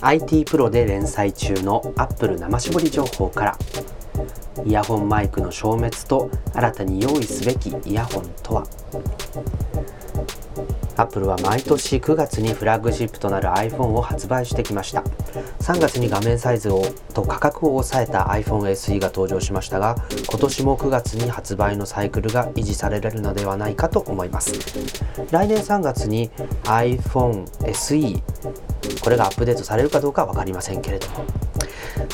IT プロで連載中の Apple 生絞り情報からイヤホンマイクの消滅と新たに用意すべきイヤホンとは？アップルは毎年9月にフラッグシップとなる iPhone を発売してきました。3月に画面サイズをと価格を抑えた iPhone SE が登場しましたが今年も9月に発売のサイクルが維持されるのではないかと思います。来年3月に iPhone SE これがアップデートされるかどうかは分かりませんけれども。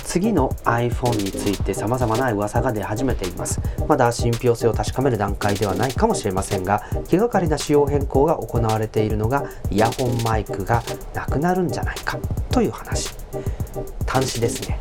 次の iPhone について様々な噂が出始めています。まだ信憑性を確かめる段階ではないかもしれませんが気がかりな仕様変更が行われているのがイヤホンマイクがなくなるんじゃないかという話。端子ですね。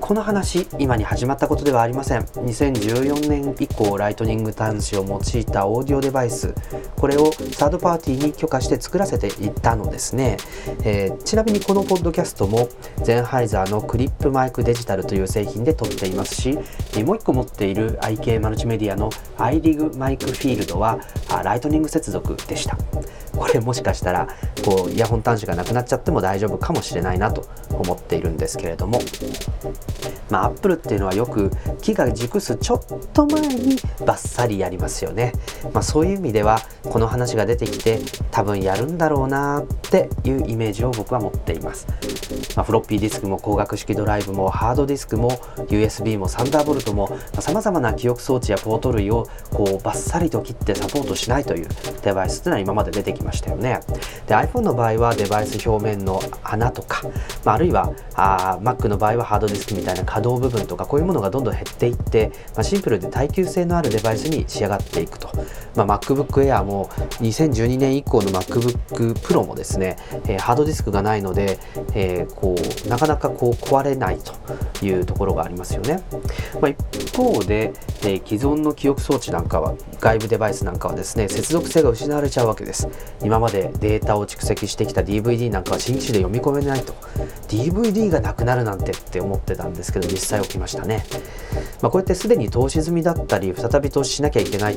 この話今に始まったことではありません。2014年以降ライトニング端子を用いたオーディオデバイス。これをサードパーティーに許可して作らせていったのですね、えー、ちなみにこのポッドキャストもゼンハイザーのクリップマイクデジタルという製品で撮っていますしもう一個持っている IK マルチメディアの iRig マイクフィールドはライトニング接続でした。これもしかしたらこうイヤホン端子がなくなっちゃっても大丈夫かもしれないなと思っているんですけれども。まあ、アップルっていうのはよく木が熟すちょっと前にバッサリやりますよね。まあ、そういう意味ではこの話が出てきて多分やるんだろうなっていうイメージを僕は持っています。まあ、フロッピーディスクも光学式ドライブもハードディスクも USB もサンダーボルトもさまざ、まな記憶装置やポート類をこうバッサリと切ってサポートしないというデバイスっていうのは今まで出てきましたよね。で iPhone の場合はデバイス表面の穴とか、まあ、あるいはあ Mac の場合はハードディスクみたいな可動部分とかこういうものがどんどん減っていって、まあ、シンプルで耐久性のあるデバイスに仕上がっていくと、まあ、MacBook Air も2012年以降の MacBook Pro もですね、えー、ハードディスクがないので、えー、こうなかなかこう壊れないというところがありますよね、まあ、一方で、えー、既存の記憶装置なんかは外部デバイスなんかはですね接続性が失われちゃうわけです。今までデータを蓄積してきた DVD なんかは新機種で読み込めないと。DVD がなくなるなんてって思ってたんですけど実際起きましたね、まあ、こうやってすでに投資済みだったり再び投資しなきゃいけない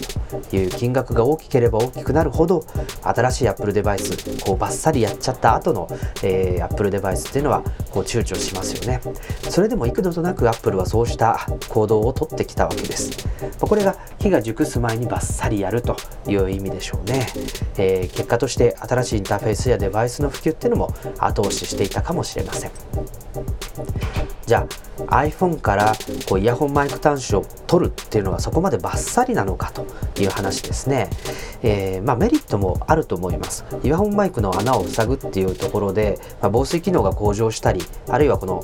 という金額が大きければ大きくなるほど新しい Apple デバイスこうバッサリやっちゃった後の、えー、Apple デバイスっていうのはこう躊躇しますよね。それでも幾度となく Apple はそうした行動をとってきたわけです、これが火が熟す前にバッサリやるという意味でしょうね、えー、結果として新しいインターフェースやデバイスの普及っていうのも後押ししていたかもしれません。じゃあ iPhone からこうイヤホンマイク端子を取るっていうのがそこまでバッサリなのかという話ですね、えー、まあ、メリットもあると思います。イヤホンマイクの穴を塞ぐっていうところで、まあ、防水機能が向上したりあるいはこの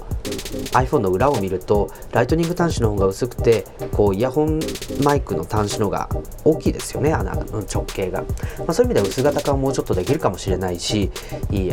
iPhone の裏を見るとライトニング端子の方が薄くてこうイヤホンマイクの端子の方が大きいですよね穴の直径が、まあ、そういう意味では薄型化をもうちょっとできるかもしれないし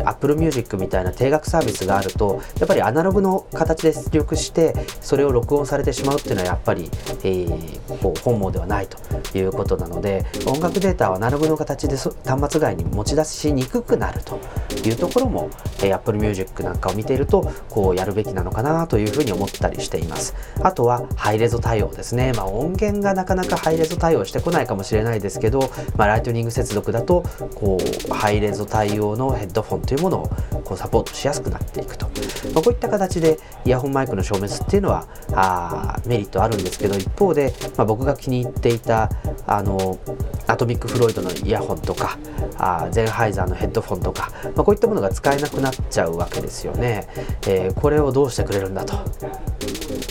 Apple Music みたいな定額サービスがあるとやっぱりアナログの形で出力してそれを録音されてしまうっていうのはやっぱり、えー、こう本望ではないということなので音楽データはアナログの形で端末外に持ち出しにくくなるというところも、えー、Apple Music なんかを見ているとこうやるべきなのかなというふうに思ったりしています。あとはハイレゾ対応ですね、まあ、音源がなかなかハイレゾ対応してこないかもしれないですけど、まあ、ライトニング接続だとこうハイレゾ対応のヘッドフォンというものをこうサポートしやすくなっていくと、まあ、こういった形でイヤホンマイクの消滅っていうのはあメリットあるんですけど一方で、まあ、僕が気に入っていたあのアトミック・フロイドのイヤホンとかあゼンハイザーのヘッドフォンとか、まあ、こういったものが使えなくなっちゃうわけですよね、えー、これをどうしてくれるんだと。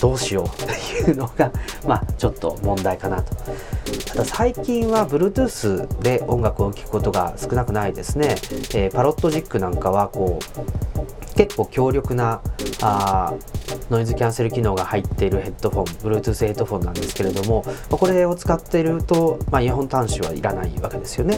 どうしようっていうのが、まあ、ちょっと問題かなと。ただ最近は Bluetooth で音楽を聴くことが少なくないですね、えー、パロットジックなんかはこう結構強力なあノイズキャンセル機能が入っているヘッドフォン Bluetooth ヘッドフォンなんですけれども、これを使っていると、まあ、イヤホン端子はいらないわけですよね、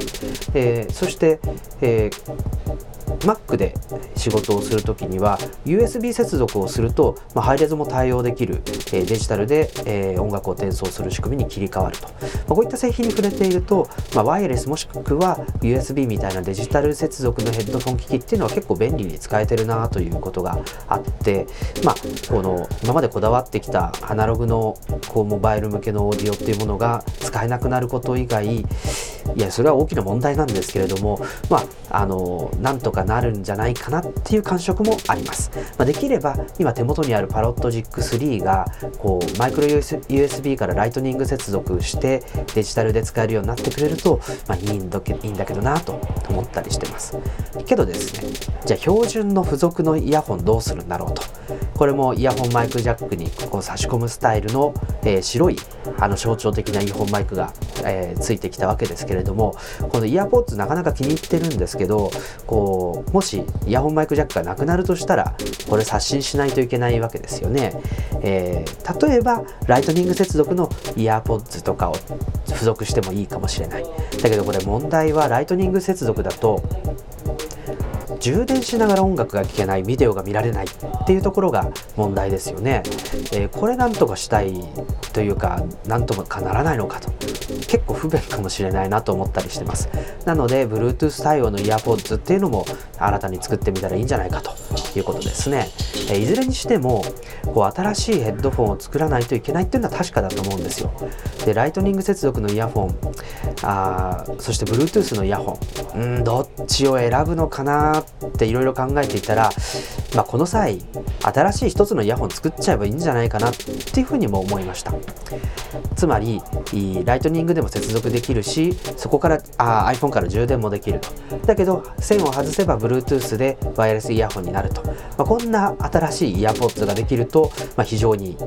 えー、そして、えー Mac で仕事をするときには USB 接続をすると、まあ、ハイレゾも対応できる、えー、デジタルで、えー、音楽を転送する仕組みに切り替わると、まあ、こういった製品に触れていると、まあ、ワイヤレスもしくは USB みたいなデジタル接続のヘッドフォン機器っていうのは結構便利に使えてるなということがあって、まあ、この今までこだわってきたアナログのこうモバイル向けのオーディオっていうものが使えなくなること以外いやそれは大きな問題なんですけれどもまああのなんとかなるんじゃないかなっていう感触もあります、まあ、できれば今手元にあるパロットジック3がこうマイクロ USB からライトニング接続してデジタルで使えるようになってくれると、まあ、いいんだけいいんだけどなと思ったりしてます。けどですねじゃあ標準の付属のイヤホンどうするんだろうと。これもイヤホンマイクジャックにこう差し込むスタイルの、えー、白いあの象徴的なイヤホンマイクが、えー、ついてきたわけですけれどもこのイヤーポッツなかなか気に入ってるんですけどこうもしイヤホンマイクジャックがなくなるとしたらこれ刷新しないといけないわけですよね、えー、例えばライトニング接続のイヤーポッツとかを付属してもいいかもしれない。だけどこれ問題はライトニング接続だと充電しながら音楽が聴けないビデオが見られないっていうところが問題ですよね、えー、これなんとかしたいというかなんとかならないのかと。結構不便かもしれないなと思ったりしてます。なので Bluetooth 対応のイヤーポッズっていうのも新たに作ってみたらいいんじゃないかということですね、えー、いずれにしてもこう新しいヘッドフォンを作らないといけないっていうのは確かだと思うんですよ。でライトニング接続のイヤホンあそして Bluetooth のイヤホン。うんどっちを選ぶのかなっていろいろ考えていたら、まあ、この際新しい一つのイヤホン作っちゃえばいいんじゃないかなっていうふうにも思いました。つまりライトニングでも接続できるしそこからあ iPhone から充電もできると。だけど線を外せば Bluetooth でワイヤレスイヤホンになると、まあ、こんな新しいイヤポッツができると、まあ、非常に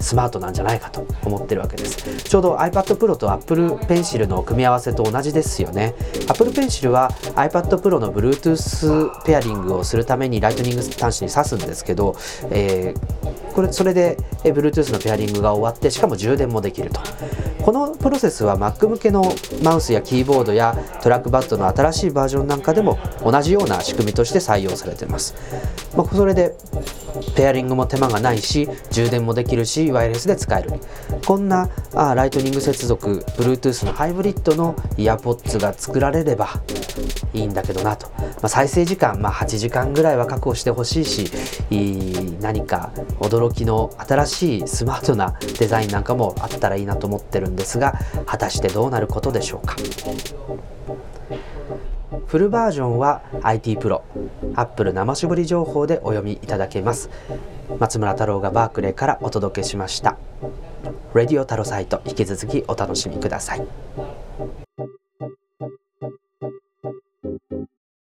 スマートなんじゃないかと思ってるわけです。ちょうど iPad Pro と Apple Pencil の組み合わせと同じですよね。Apple Pencil は iPad Pro の Bluetooth ペアリングをするためにライトニング端子に挿すんですけど、えー、これそれで Bluetooth のペアリングが終わってしかも充電もできると。このプロセスは Mac 向けのマウスやキーボードやトラックバットの新しいバージョンなんかでも同じような仕組みとして採用されています、まあ、それでペアリングも手間がないし充電もできるしワイヤレスで使える。こんなあライトニング接続 Bluetooth のハイブリッドのイヤポッツが作られればいいんだけどなと、あ、再生時間、まあ、8時間ぐらいは確保してほしいし何か驚きの新しいスマートなデザインなんかもあったらいいなと思ってるんですが果たしてどうなることでしょうか。フルバージョンは IT プロアップル生絞り情報でお読みいただけます。松村太郎がバークレーからお届けしました。レディオタロサイト引き続きお楽しみください。